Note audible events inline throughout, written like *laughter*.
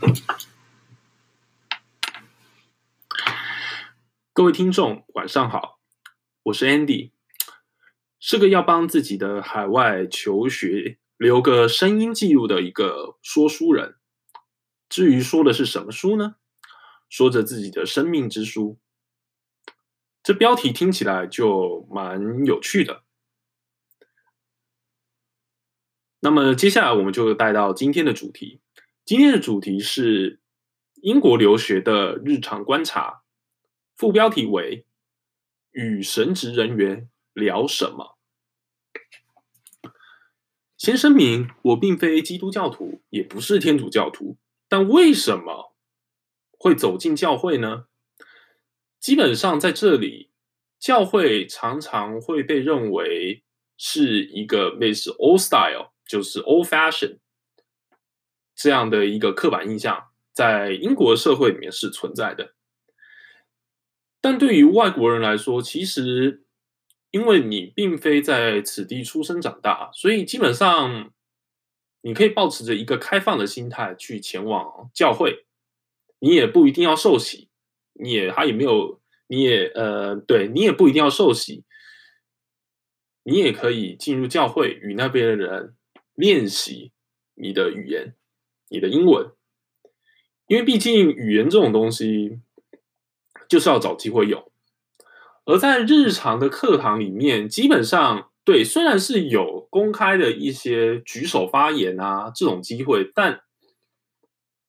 *laughs* 各位听众，晚上好，我是 Andy，是个要帮自己的海外求学留个声音记录的一个说书人。至于说的是什么书呢？说着自己的生命之书，这标题听起来就蛮有趣的。那么接下来我们就带到今天的主题。今天的主题是英国留学的日常观察。副标题为“与神职人员聊什么”。先声明，我并非基督教徒，也不是天主教徒。但为什么会走进教会呢？基本上在这里，教会常常会被认为是一个类似 old style，就是 old fashion 这样的一个刻板印象，在英国社会里面是存在的。但对于外国人来说，其实因为你并非在此地出生长大，所以基本上你可以抱持着一个开放的心态去前往教会，你也不一定要受洗，你也他也没有，你也呃，对你也不一定要受洗，你也可以进入教会与那边的人练习你的语言，你的英文，因为毕竟语言这种东西。就是要找机会用，而在日常的课堂里面，基本上对，虽然是有公开的一些举手发言啊这种机会，但，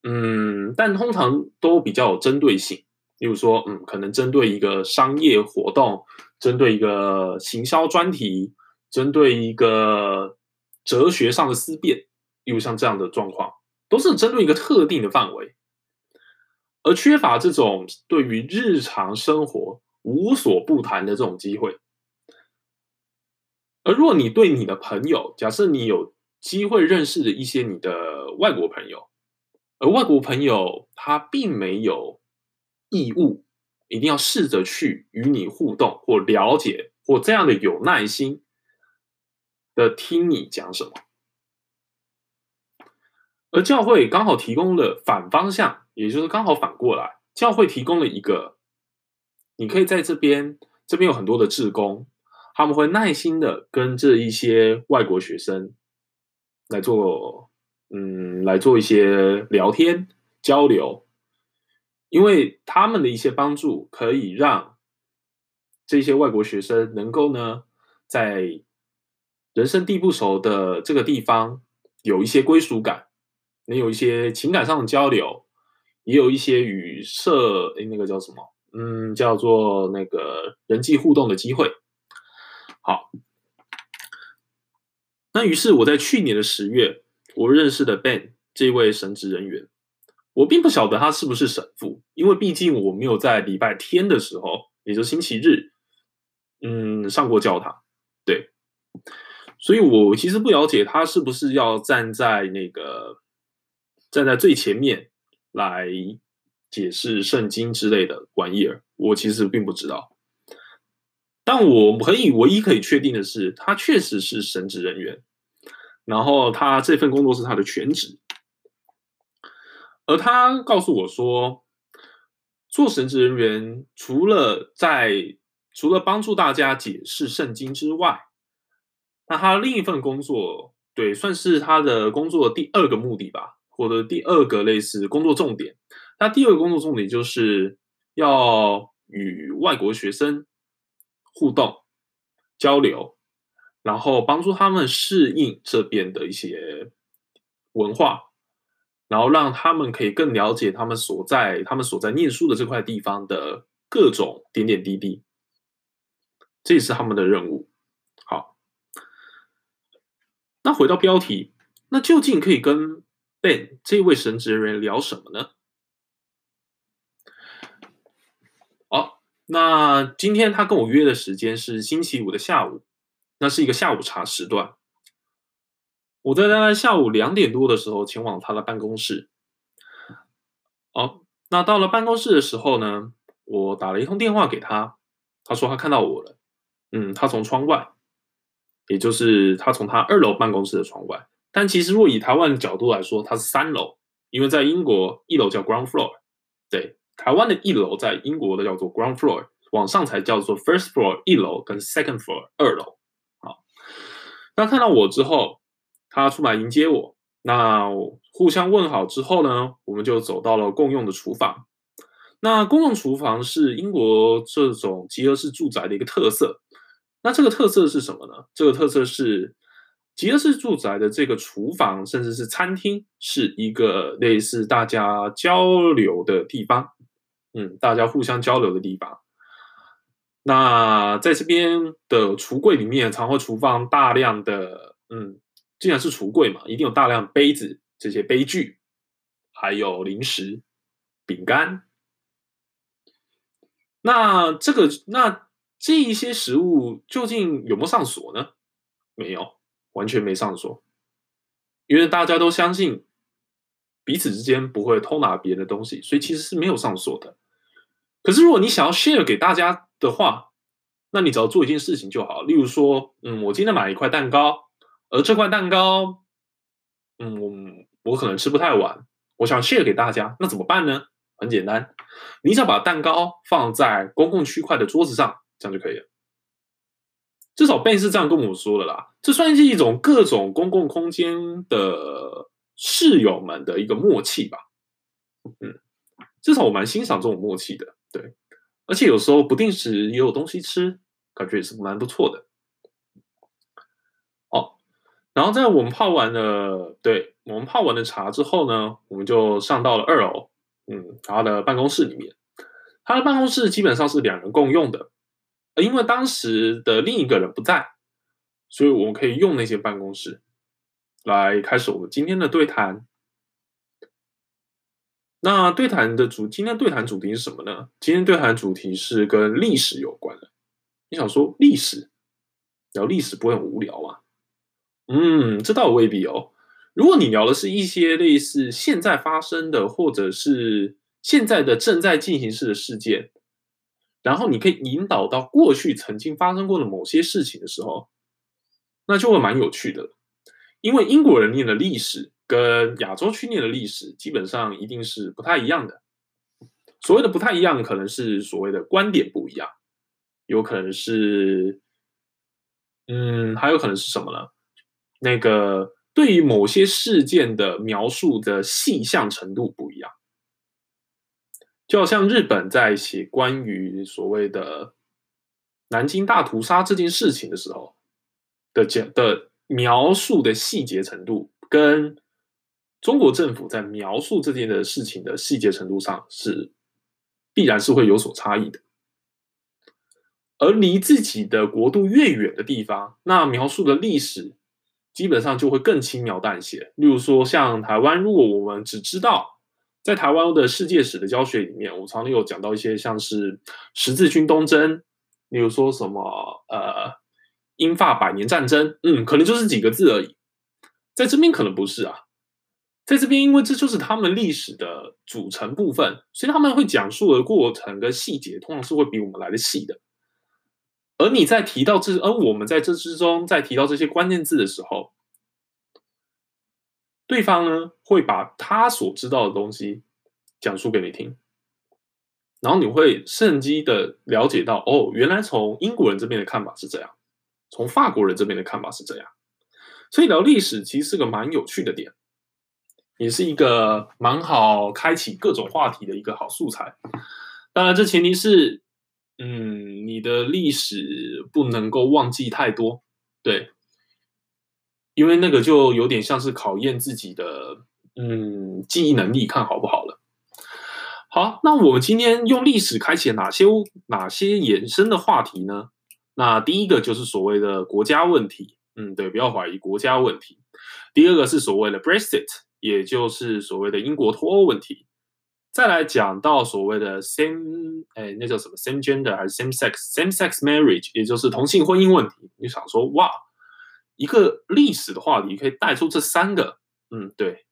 嗯，但通常都比较有针对性。例如说，嗯，可能针对一个商业活动，针对一个行销专题，针对一个哲学上的思辨，例如像这样的状况，都是针对一个特定的范围。而缺乏这种对于日常生活无所不谈的这种机会。而若你对你的朋友，假设你有机会认识的一些你的外国朋友，而外国朋友他并没有义务一定要试着去与你互动或了解或这样的有耐心的听你讲什么，而教会刚好提供了反方向。也就是刚好反过来，教会提供了一个，你可以在这边，这边有很多的志工，他们会耐心的跟这一些外国学生来做，嗯，来做一些聊天交流，因为他们的一些帮助可以让这些外国学生能够呢，在人生地不熟的这个地方有一些归属感，能有一些情感上的交流。也有一些与社，诶，那个叫什么？嗯，叫做那个人际互动的机会。好，那于是我在去年的十月，我认识的 Ben 这位神职人员，我并不晓得他是不是神父，因为毕竟我没有在礼拜天的时候，也就星期日，嗯，上过教堂。对，所以我其实不了解他是不是要站在那个站在最前面。来解释圣经之类的玩意儿，我其实并不知道。但我可以唯一可以确定的是，他确实是神职人员，然后他这份工作是他的全职。而他告诉我说，做神职人员除了在除了帮助大家解释圣经之外，那他另一份工作，对，算是他的工作第二个目的吧。我的第二个类似工作重点，那第二个工作重点就是要与外国学生互动交流，然后帮助他们适应这边的一些文化，然后让他们可以更了解他们所在他们所在念书的这块地方的各种点点滴滴，这也是他们的任务。好，那回到标题，那究竟可以跟 Ben 这位神职人员聊什么呢？好，那今天他跟我约的时间是星期五的下午，那是一个下午茶时段。我在大概下午两点多的时候前往他的办公室。好，那到了办公室的时候呢，我打了一通电话给他，他说他看到我了。嗯，他从窗外，也就是他从他二楼办公室的窗外。但其实，若以台湾的角度来说，它是三楼，因为在英国一楼叫 ground floor，对，台湾的一楼在英国的叫做 ground floor，往上才叫做 first floor 一楼跟 second floor 二楼。好，那看到我之后，他出来迎接我，那互相问好之后呢，我们就走到了共用的厨房。那公用厨房是英国这种集合式住宅的一个特色。那这个特色是什么呢？这个特色是集合式住宅的这个厨房，甚至是餐厅，是一个类似大家交流的地方。嗯，大家互相交流的地方。那在这边的橱柜里面，常会存放大量的，嗯，既然是橱柜嘛，一定有大量杯子、这些杯具，还有零食、饼干。那这个，那这一些食物究竟有没有上锁呢？没有，完全没上锁，因为大家都相信彼此之间不会偷拿别人的东西，所以其实是没有上锁的。可是如果你想要 share 给大家的话，那你只要做一件事情就好。例如说，嗯，我今天买了一块蛋糕，而这块蛋糕，嗯，我我可能吃不太完，我想 share 给大家，那怎么办呢？很简单，你只要把蛋糕放在公共区块的桌子上，这样就可以了。至少 Ben 是这样跟我说的啦。这算是一种各种公共空间的室友们的一个默契吧。嗯，至少我蛮欣赏这种默契的。对，而且有时候不定时也有东西吃，感觉也是蛮不错的。哦，然后在我们泡完了，对，我们泡完了茶之后呢，我们就上到了二楼。嗯，他的办公室里面，他的办公室基本上是两人共用的，因为当时的另一个人不在，所以我们可以用那些办公室来开始我们今天的对谈。那对谈的主，今天对谈主题是什么呢？今天对谈主题是跟历史有关的。你想说历史，聊历史不会很无聊吗？嗯，这倒未必哦。如果你聊的是一些类似现在发生的，或者是现在的正在进行式的事件，然后你可以引导到过去曾经发生过的某些事情的时候，那就会蛮有趣的。因为英国人念的历史跟亚洲区念的历史基本上一定是不太一样的。所谓的不太一样，可能是所谓的观点不一样，有可能是，嗯，还有可能是什么呢？那个。对于某些事件的描述的细项程度不一样，就好像日本在写关于所谓的南京大屠杀这件事情的时候的讲的描述的细节程度，跟中国政府在描述这件的事情的细节程度上是必然是会有所差异的。而离自己的国度越远的地方，那描述的历史。基本上就会更轻描淡写。例如说，像台湾，如果我们只知道在台湾的世界史的教学里面，我常常有讲到一些像是十字军东征，例如说什么呃英法百年战争，嗯，可能就是几个字而已。在这边可能不是啊，在这边因为这就是他们历史的组成部分，所以他们会讲述的过程跟细节，通常是会比我们来的细的。而你在提到这，而我们在这之中在提到这些关键字的时候，对方呢会把他所知道的东西讲述给你听，然后你会趁机的了解到，哦，原来从英国人这边的看法是这样，从法国人这边的看法是这样，所以聊历史其实是个蛮有趣的点，也是一个蛮好开启各种话题的一个好素材。当然，这前提是。嗯，你的历史不能够忘记太多，对，因为那个就有点像是考验自己的嗯记忆能力，看好不好了。好，那我们今天用历史开启哪些哪些衍生的话题呢？那第一个就是所谓的国家问题，嗯，对，不要怀疑国家问题。第二个是所谓的 Brexit，也就是所谓的英国脱欧问题。再来讲到所谓的 same，哎，那叫什么 same gender 还是 same sex same sex marriage，也就是同性婚姻问题。你想说哇，一个历史的话题可以带出这三个，嗯，对。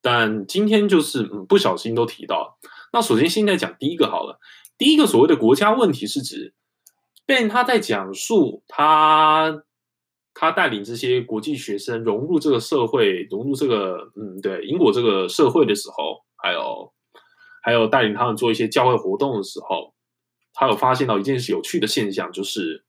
但今天就是嗯不小心都提到了。那首先现在讲第一个好了，第一个所谓的国家问题是指 Ben 他在讲述他他带领这些国际学生融入这个社会，融入这个嗯，对，英国这个社会的时候，还有还有带领他们做一些教会活动的时候，他有发现到一件有趣的现象，就是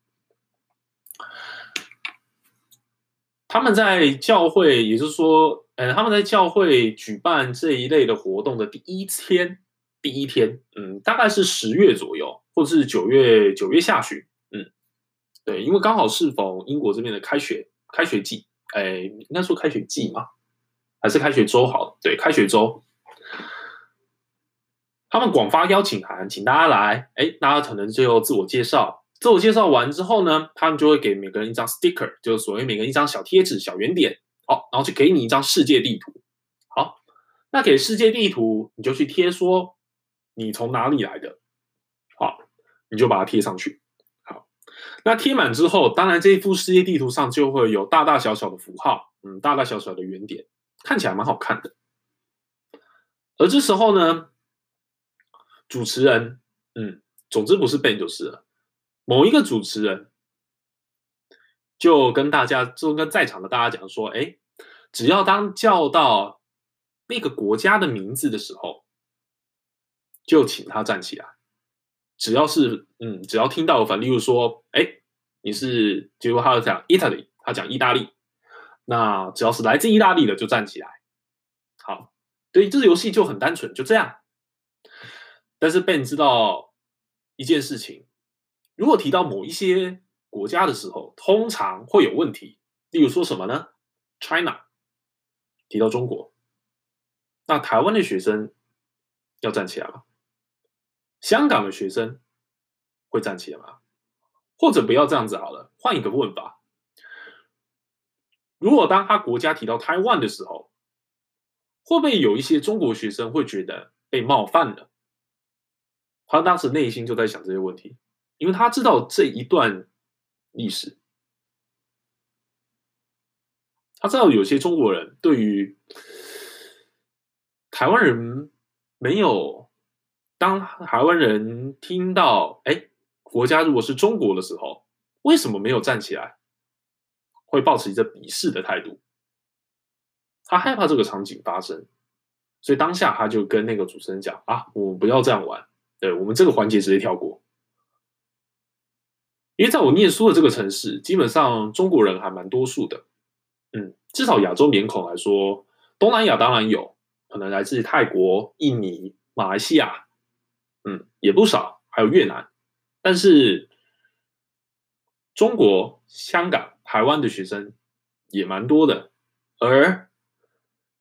他们在教会，也就是说，呃，他们在教会举办这一类的活动的第一天，第一天，嗯，大概是十月左右，或者是九月九月下旬。嗯对，因为刚好适逢英国这边的开学开学季，哎，应该说开学季嘛？还是开学周？好，对，开学周，他们广发邀请函，请大家来。哎，大家可能就自我介绍，自我介绍完之后呢，他们就会给每个人一张 sticker，就是所谓每个人一张小贴纸、小圆点。好，然后就给你一张世界地图。好，那给世界地图，你就去贴说你从哪里来的。好，你就把它贴上去。好那贴满之后，当然这一幅世界地图上就会有大大小小的符号，嗯，大大小小的圆点，看起来蛮好看的。而这时候呢，主持人，嗯，总之不是 Ben 就是了，某一个主持人就跟大家，就跟在场的大家讲说，哎，只要当叫到那个国家的名字的时候，就请他站起来。只要是嗯，只要听到反，例如说，哎，你是，结果他讲 Italy，他讲意大利，那只要是来自意大利的就站起来。好，对，这个游戏就很单纯，就这样。但是 Ben 知道一件事情，如果提到某一些国家的时候，通常会有问题。例如说什么呢？China，提到中国，那台湾的学生要站起来吗？香港的学生会站起来吗？或者不要这样子好了，换一个问法：如果当他国家提到台湾的时候，会不会有一些中国学生会觉得被冒犯了？他当时内心就在想这些问题，因为他知道这一段历史，他知道有些中国人对于台湾人没有。当台湾人听到“哎，国家如果是中国的时候，为什么没有站起来？”会抱持一个鄙视的态度。他害怕这个场景发生，所以当下他就跟那个主持人讲：“啊，我们不要这样玩，对，我们这个环节直接跳过。”因为在我念书的这个城市，基本上中国人还蛮多数的。嗯，至少亚洲面孔来说，东南亚当然有，可能来自泰国、印尼、马来西亚。嗯，也不少，还有越南，但是中国、香港、台湾的学生也蛮多的，而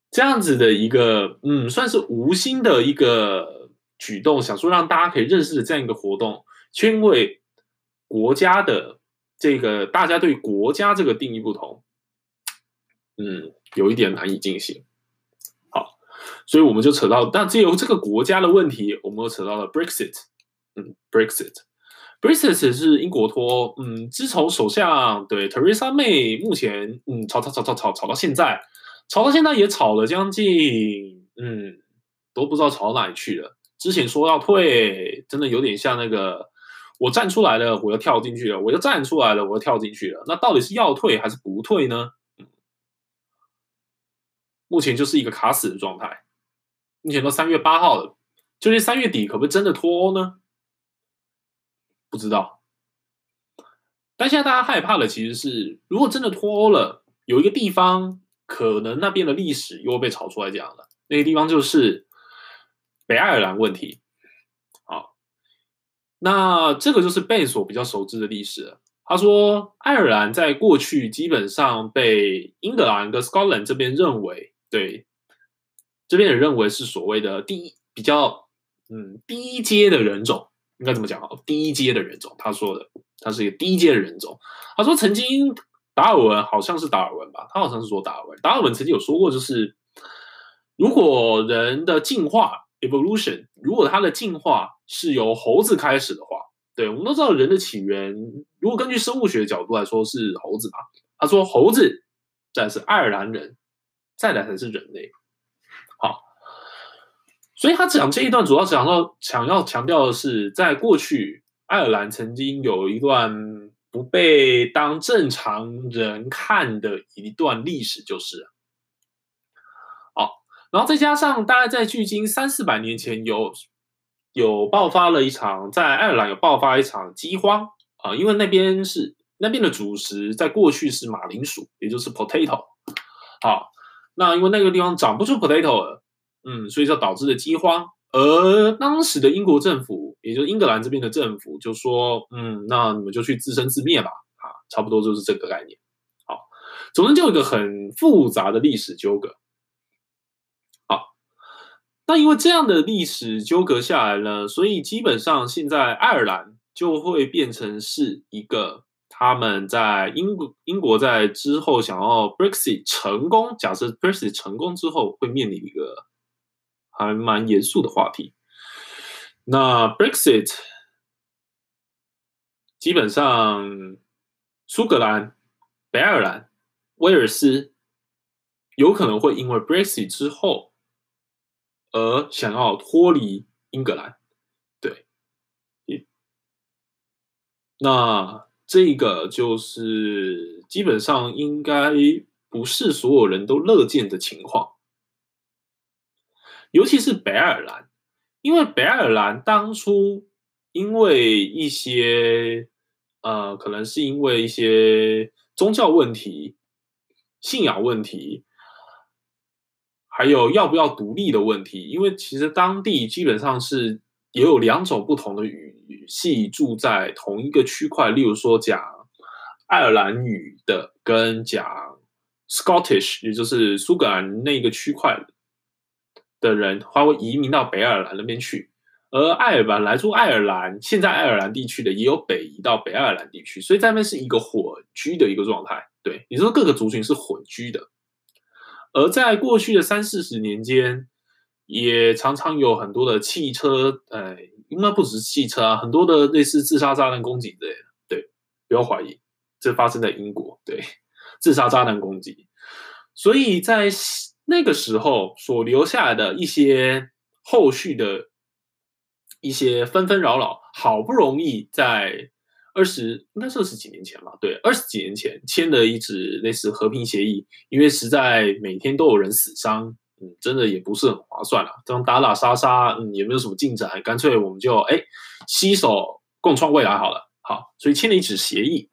这样子的一个，嗯，算是无心的一个举动，想说让大家可以认识的这样一个活动，却因为国家的这个大家对国家这个定义不同，嗯，有一点难以进行。好所以我们就扯到，但借由这个国家的问题，我们又扯到了 Brexit。嗯，Brexit，Brexit 是英国脱，嗯，自从首相对 Theresa May 目前，嗯，吵吵吵吵吵吵到现在，吵到现在也吵了将近，嗯，都不知道吵到哪里去了。之前说要退，真的有点像那个，我站出来了，我又跳进去了，我又站出来了，我又跳进去了。那到底是要退还是不退呢？目前就是一个卡死的状态。目前都三月八号了，究竟三月底可不可以真的脱欧呢？不知道。但现在大家害怕的其实是，如果真的脱欧了，有一个地方可能那边的历史又被炒出来讲了。那个地方就是北爱尔兰问题。那这个就是 Ben 所比较熟知的历史。他说，爱尔兰在过去基本上被英格兰跟 Scotland 这边认为对。这边也认为是所谓的第一比较，嗯，低阶的人种，应该怎么讲啊？低阶的人种，他说的，他是一个低阶的人种。他说曾经达尔文好像是达尔文吧，他好像是说达尔文。达尔文曾经有说过，就是如果人的进化 （evolution），如果它的进化是由猴子开始的话，对，我们都知道人的起源，如果根据生物学的角度来说是猴子吧。他说猴子，再来是爱尔兰人，再来才是人类。好，所以他讲这一段主要讲到想要强调的是，在过去爱尔兰曾经有一段不被当正常人看的一段历史，就是了。然后再加上大概在距今三四百年前有有爆发了一场，在爱尔兰有爆发一场饥荒啊，因为那边是那边的主食，在过去是马铃薯，也就是 potato。好，那因为那个地方长不出 potato 了，嗯，所以就导致了饥荒。而当时的英国政府，也就是英格兰这边的政府，就说：“嗯，那你们就去自生自灭吧。”啊，差不多就是这个概念。好，总之就有一个很复杂的历史纠葛。那因为这样的历史纠葛下来呢，所以基本上现在爱尔兰就会变成是一个他们在英国英国在之后想要 Brexit 成功，假设 Brexit 成功之后会面临一个。还蛮严肃的话题。那 Brexit 基本上，苏格兰、北爱尔兰、威尔斯有可能会因为 Brexit 之后而想要脱离英格兰。对，那这个就是基本上应该不是所有人都乐见的情况。尤其是北爱尔兰，因为北爱尔兰当初因为一些呃，可能是因为一些宗教问题、信仰问题，还有要不要独立的问题。因为其实当地基本上是也有两种不同的语系住在同一个区块，例如说讲爱尔兰语的跟讲 Scottish，也就是苏格兰那个区块。的人，他会移民到北爱尔兰那边去，而爱尔兰来自爱尔兰，现在爱尔兰地区的也有北移到北爱尔兰地区，所以在那边是一个混居的一个状态。对，你说各个族群是混居的。而在过去的三四十年间，也常常有很多的汽车，呃，应该不只是汽车啊，很多的类似自杀炸弹攻击之类的。对，不要怀疑，这发生在英国。对，自杀炸弹攻击，所以在。那个时候所留下的一些后续的一些纷纷扰扰，好不容易在二十，应该是二十几年前吧，对，二十几年前签了一纸类似和平协议，因为实在每天都有人死伤，嗯，真的也不是很划算了，这样打打杀杀，嗯，也没有什么进展，干脆我们就哎携手共创未来好了，好，所以签了一纸协议。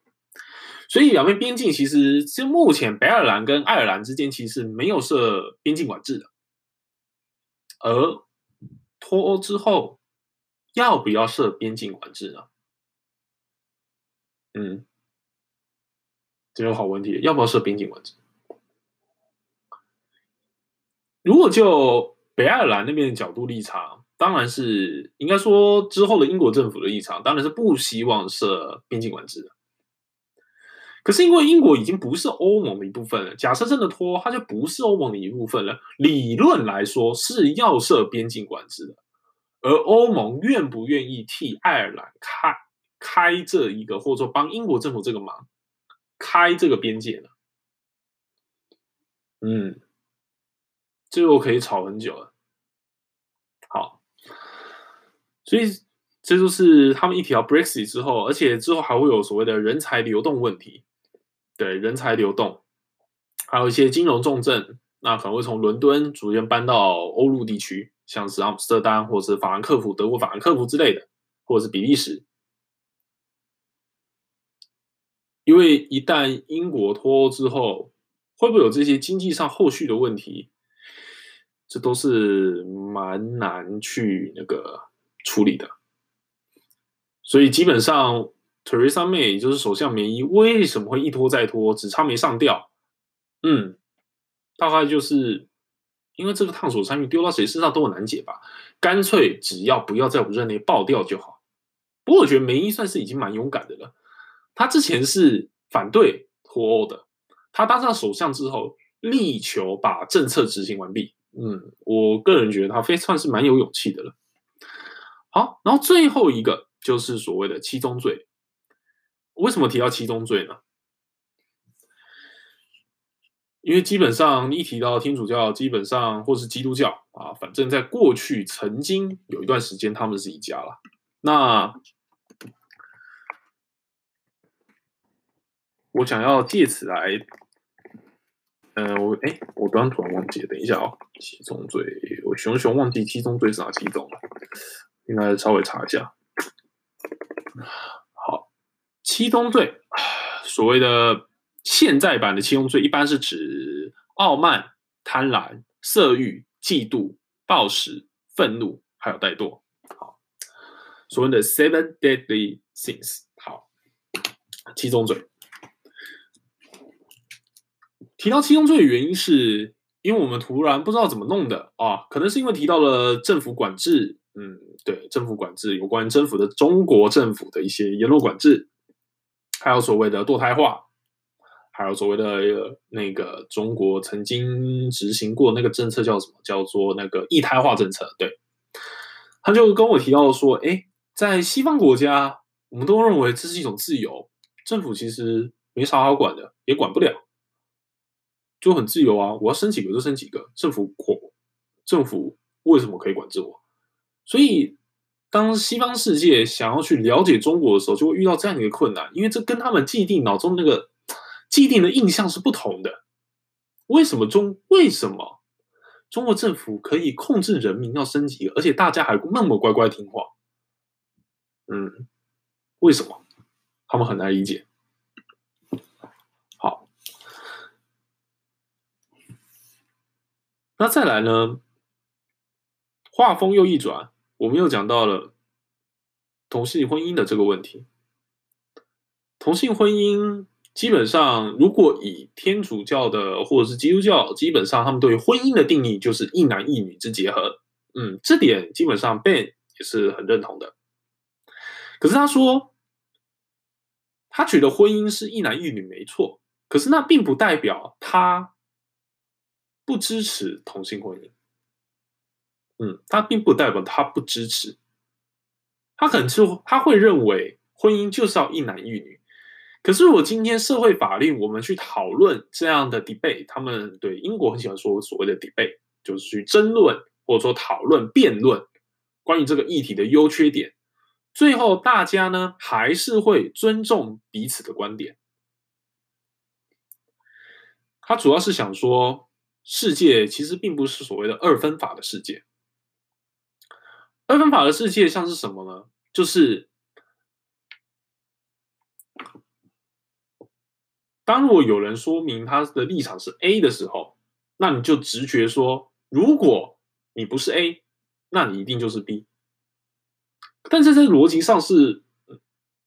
所以两边边境其实，就目前北爱尔兰跟爱尔兰之间其实没有设边境管制的，而脱欧之后要不要设边境管制呢？嗯，这个好问题，要不要设边境管制？如果就北爱尔兰那边的角度立场，当然是应该说之后的英国政府的立场，当然是不希望设边境管制的。可是因为英国已经不是欧盟的一部分了，假设真的脱，它就不是欧盟的一部分了。理论来说是要设边境管制的，而欧盟愿不愿意替爱尔兰开开这一个，或者说帮英国政府这个忙，开这个边界呢？嗯，这个我可以吵很久了。好，所以这就是他们一提到 Brexit 之后，而且之后还会有所谓的人才流动问题。对，人才流动，还有一些金融重镇，那可能会从伦敦逐渐搬到欧陆地区，像是阿姆斯特丹或者是法兰克福、德国法兰克福之类的，或者是比利时。因为一旦英国脱欧之后，会不会有这些经济上后续的问题？这都是蛮难去那个处理的。所以基本上。，Teresa May 也就是首相梅伊为什么会一拖再拖，只差没上吊？嗯，大概就是因为这个烫手山芋丢到谁身上都很难解吧，干脆只要不要在我任内爆掉就好。不过我觉得梅伊算是已经蛮勇敢的了，他之前是反对脱欧的，他当上首相之后力求把政策执行完毕。嗯，我个人觉得他非算是蛮有勇气的了。好，然后最后一个就是所谓的七宗罪。为什么提到七宗罪呢？因为基本上一提到天主教，基本上或是基督教啊，反正在过去曾经有一段时间他们是一家了。那我想要借此来，呃，我哎，我刚刚突然忘记，等一下哦，七宗罪，我熊熊忘记七宗罪是哪七宗了，应该稍微查一下。好，七宗罪，所谓的现在版的七宗罪，一般是指傲慢、贪婪、色欲、嫉妒、暴食、愤怒，还有怠惰。好，所谓的 seven deadly sins。好，七宗罪。提到七宗罪的原因是，因为我们突然不知道怎么弄的啊，可能是因为提到了政府管制，嗯，对，政府管制有关政府的中国政府的一些言论管制，还有所谓的堕胎化，还有所谓的那个中国曾经执行过那个政策叫什么？叫做那个一胎化政策。对，他就跟我提到说，哎，在西方国家，我们都认为这是一种自由，政府其实没啥好管的，也管不了。就很自由啊，我要生几个就生几个，政府管，政府为什么可以管制我？所以，当西方世界想要去了解中国的时候，就会遇到这样的一个困难，因为这跟他们既定脑中那个既定的印象是不同的。为什么中为什么中国政府可以控制人民要升级，而且大家还那么乖乖听话？嗯，为什么？他们很难理解。那再来呢？话锋又一转，我们又讲到了同性婚姻的这个问题。同性婚姻基本上，如果以天主教的或者是基督教，基本上他们对婚姻的定义就是一男一女之结合。嗯，这点基本上 Ben 也是很认同的。可是他说，他觉得婚姻是一男一女没错，可是那并不代表他。不支持同性婚姻，嗯，他并不代表他不支持，他可能就他会认为婚姻就是要一男一女。可是我今天社会法令我们去讨论这样的 debate，他们对英国很喜欢说所谓的 debate，就是去争论或者说讨论辩论关于这个议题的优缺点，最后大家呢还是会尊重彼此的观点。他主要是想说。世界其实并不是所谓的二分法的世界。二分法的世界像是什么呢？就是当如果有人说明他的立场是 A 的时候，那你就直觉说，如果你不是 A，那你一定就是 B。但在这逻辑上是，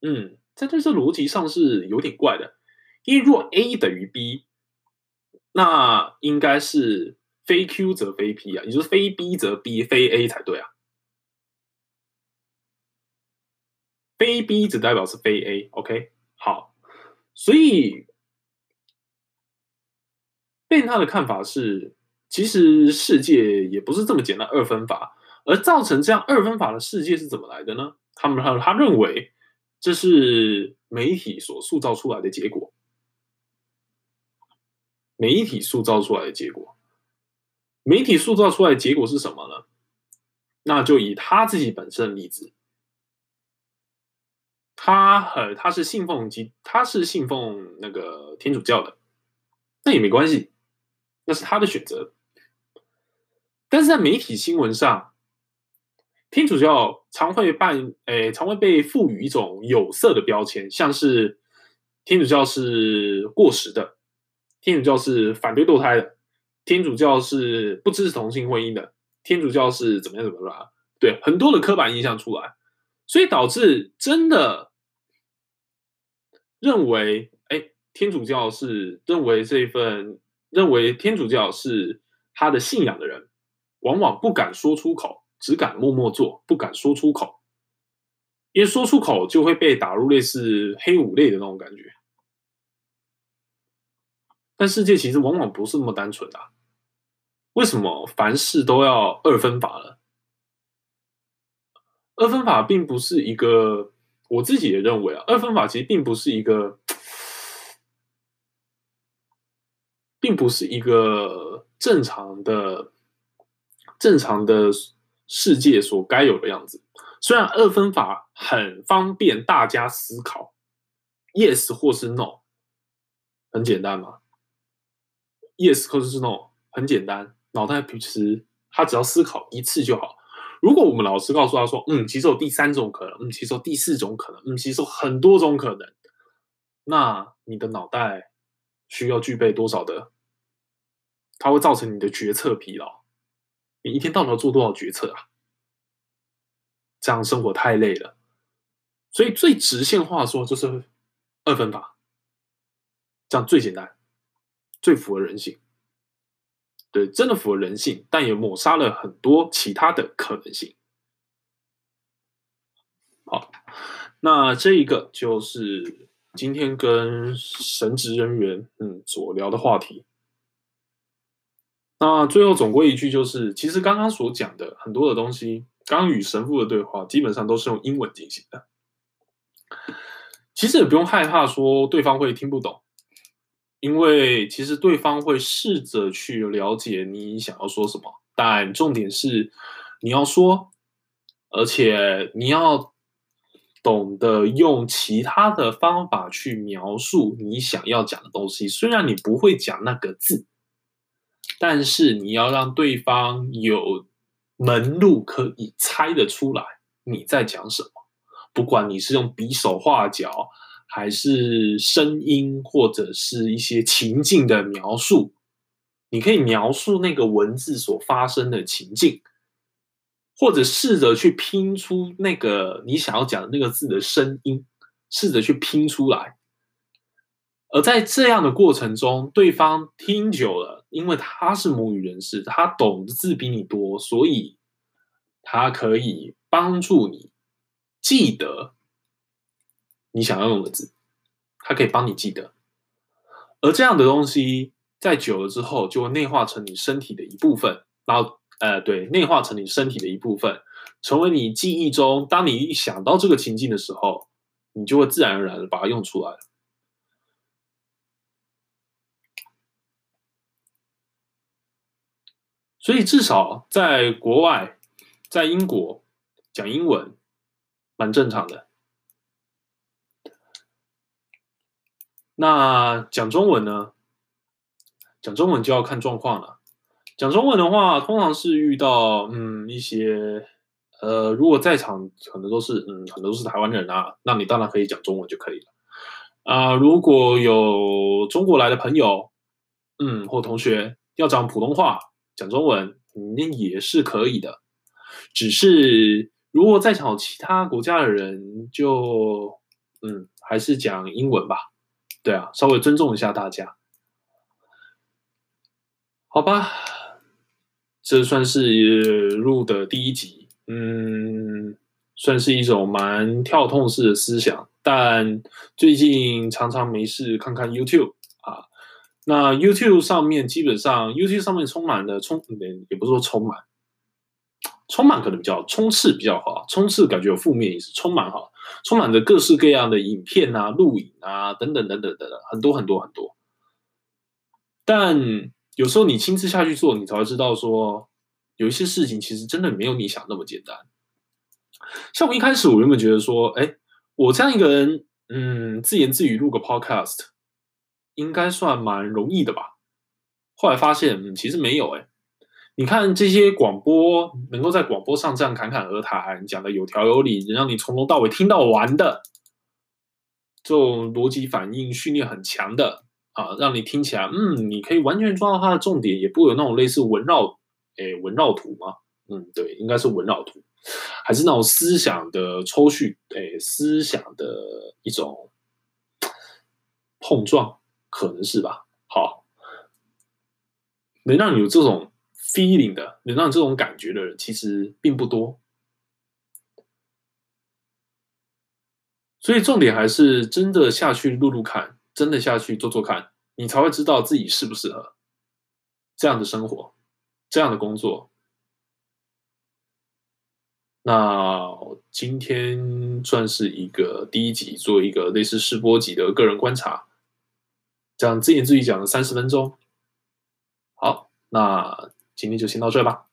嗯，在这这逻辑上是有点怪的，因为如果 A 等于 B。那应该是非 Q 则非 P 啊，也就是非 B 则 B，非 A 才对啊。非 B 只代表是非 A，OK？好，所以 Ben 他的看法是，其实世界也不是这么简单二分法，而造成这样二分法的世界是怎么来的呢？他们他他认为这是媒体所塑造出来的结果。媒体塑造出来的结果，媒体塑造出来的结果是什么呢？那就以他自己本身的例子，他很他是信奉基，他是信奉那个天主教的，那也没关系，那是他的选择。但是在媒体新闻上，天主教常会办，诶，常会被赋予一种有色的标签，像是天主教是过时的。天主教是反对堕胎的，天主教是不支持同性婚姻的，天主教是怎么样怎么样？对，很多的刻板印象出来，所以导致真的认为，哎，天主教是认为这一份认为天主教是他的信仰的人，往往不敢说出口，只敢默默做，不敢说出口，因为说出口就会被打入类似黑五类的那种感觉。但世界其实往往不是那么单纯的啊，为什么凡事都要二分法呢？二分法并不是一个，我自己也认为啊，二分法其实并不是一个，并不是一个正常的、正常的世界所该有的样子。虽然二分法很方便大家思考，yes 或是 no。很简单嘛？Yes 或者是 No，很简单。脑袋平时他只要思考一次就好。如果我们老师告诉他说，嗯，其实有第三种可能，嗯，其实有第四种可能，嗯，其实有很多种可能，那你的脑袋需要具备多少的？它会造成你的决策疲劳。你一天到晚要做多少决策啊？这样生活太累了。所以最直线化说就是二分法，这样最简单，最符合人性。对，真的符合人性，但也抹杀了很多其他的可能性。好，那这一个就是今天跟神职人员嗯所聊的话题。那最后总归一句就是，其实刚刚所讲的很多的东西，刚与神父的对话基本上都是用英文进行的。其实也不用害怕说对方会听不懂。因为其实对方会试着去了解你想要说什么，但重点是你要说，而且你要懂得用其他的方法去描述你想要讲的东西。虽然你不会讲那个字，但是你要让对方有门路可以猜得出来你在讲什么。不管你是用比手画脚。还是声音，或者是一些情境的描述，你可以描述那个文字所发生的情境，或者试着去拼出那个你想要讲的那个字的声音，试着去拼出来。而在这样的过程中，对方听久了，因为他是母语人士，他懂的字比你多，所以他可以帮助你记得。你想要用的字，它可以帮你记得，而这样的东西在久了之后，就会内化成你身体的一部分。然后，呃，对，内化成你身体的一部分，成为你记忆中。当你一想到这个情境的时候，你就会自然而然的把它用出来。所以，至少在国外，在英国讲英文，蛮正常的。那讲中文呢？讲中文就要看状况了。讲中文的话，通常是遇到嗯一些呃，如果在场可能都是嗯很多都是台湾人啊，那你当然可以讲中文就可以了啊、如果有中国来的朋友，嗯或同学要讲普通话讲中文，那、也是可以的。只是如果在场其他国家的人，就嗯还是讲英文吧。对啊，稍微尊重一下大家，好吧？这算是录的第一集，嗯，算是一种蛮跳痛式的思想。但最近常常没事看看 YouTube 啊，那 YouTube 上面基本上 YouTube 上面充满了充，也不是说充满，充满可能比较充斥比较好，充斥感觉有负面意思，充满好。充满着各式各样的影片啊、录影啊等等等等等等，很多很多很多。但有时候你亲自下去做，你才会知道说，有一些事情其实真的没有你想那么简单。像我一开始我原本觉得说，哎，我这样一个人，嗯，自言自语录个 podcast，应该算蛮容易的吧？后来发现，嗯，其实没有，哎。你看这些广播能够在广播上这样侃侃而谈，讲的有条有理，能让你从头到尾听到完的，这种逻辑反应训练很强的啊，让你听起来，嗯，你可以完全抓到它的重点，也不有那种类似文绕，诶，文绕图吗？嗯，对，应该是文绕图，还是那种思想的抽蓄，诶，思想的一种碰撞，可能是吧？好，能让你有这种。Feeling 的，能让这种感觉的人其实并不多，所以重点还是真的下去录录看，真的下去做做看，你才会知道自己适不适合这样的生活，这样的工作。那今天算是一个第一集，做一个类似试播集的个人观察，讲自言自语讲了三十分钟。好，那。今天就先到这吧。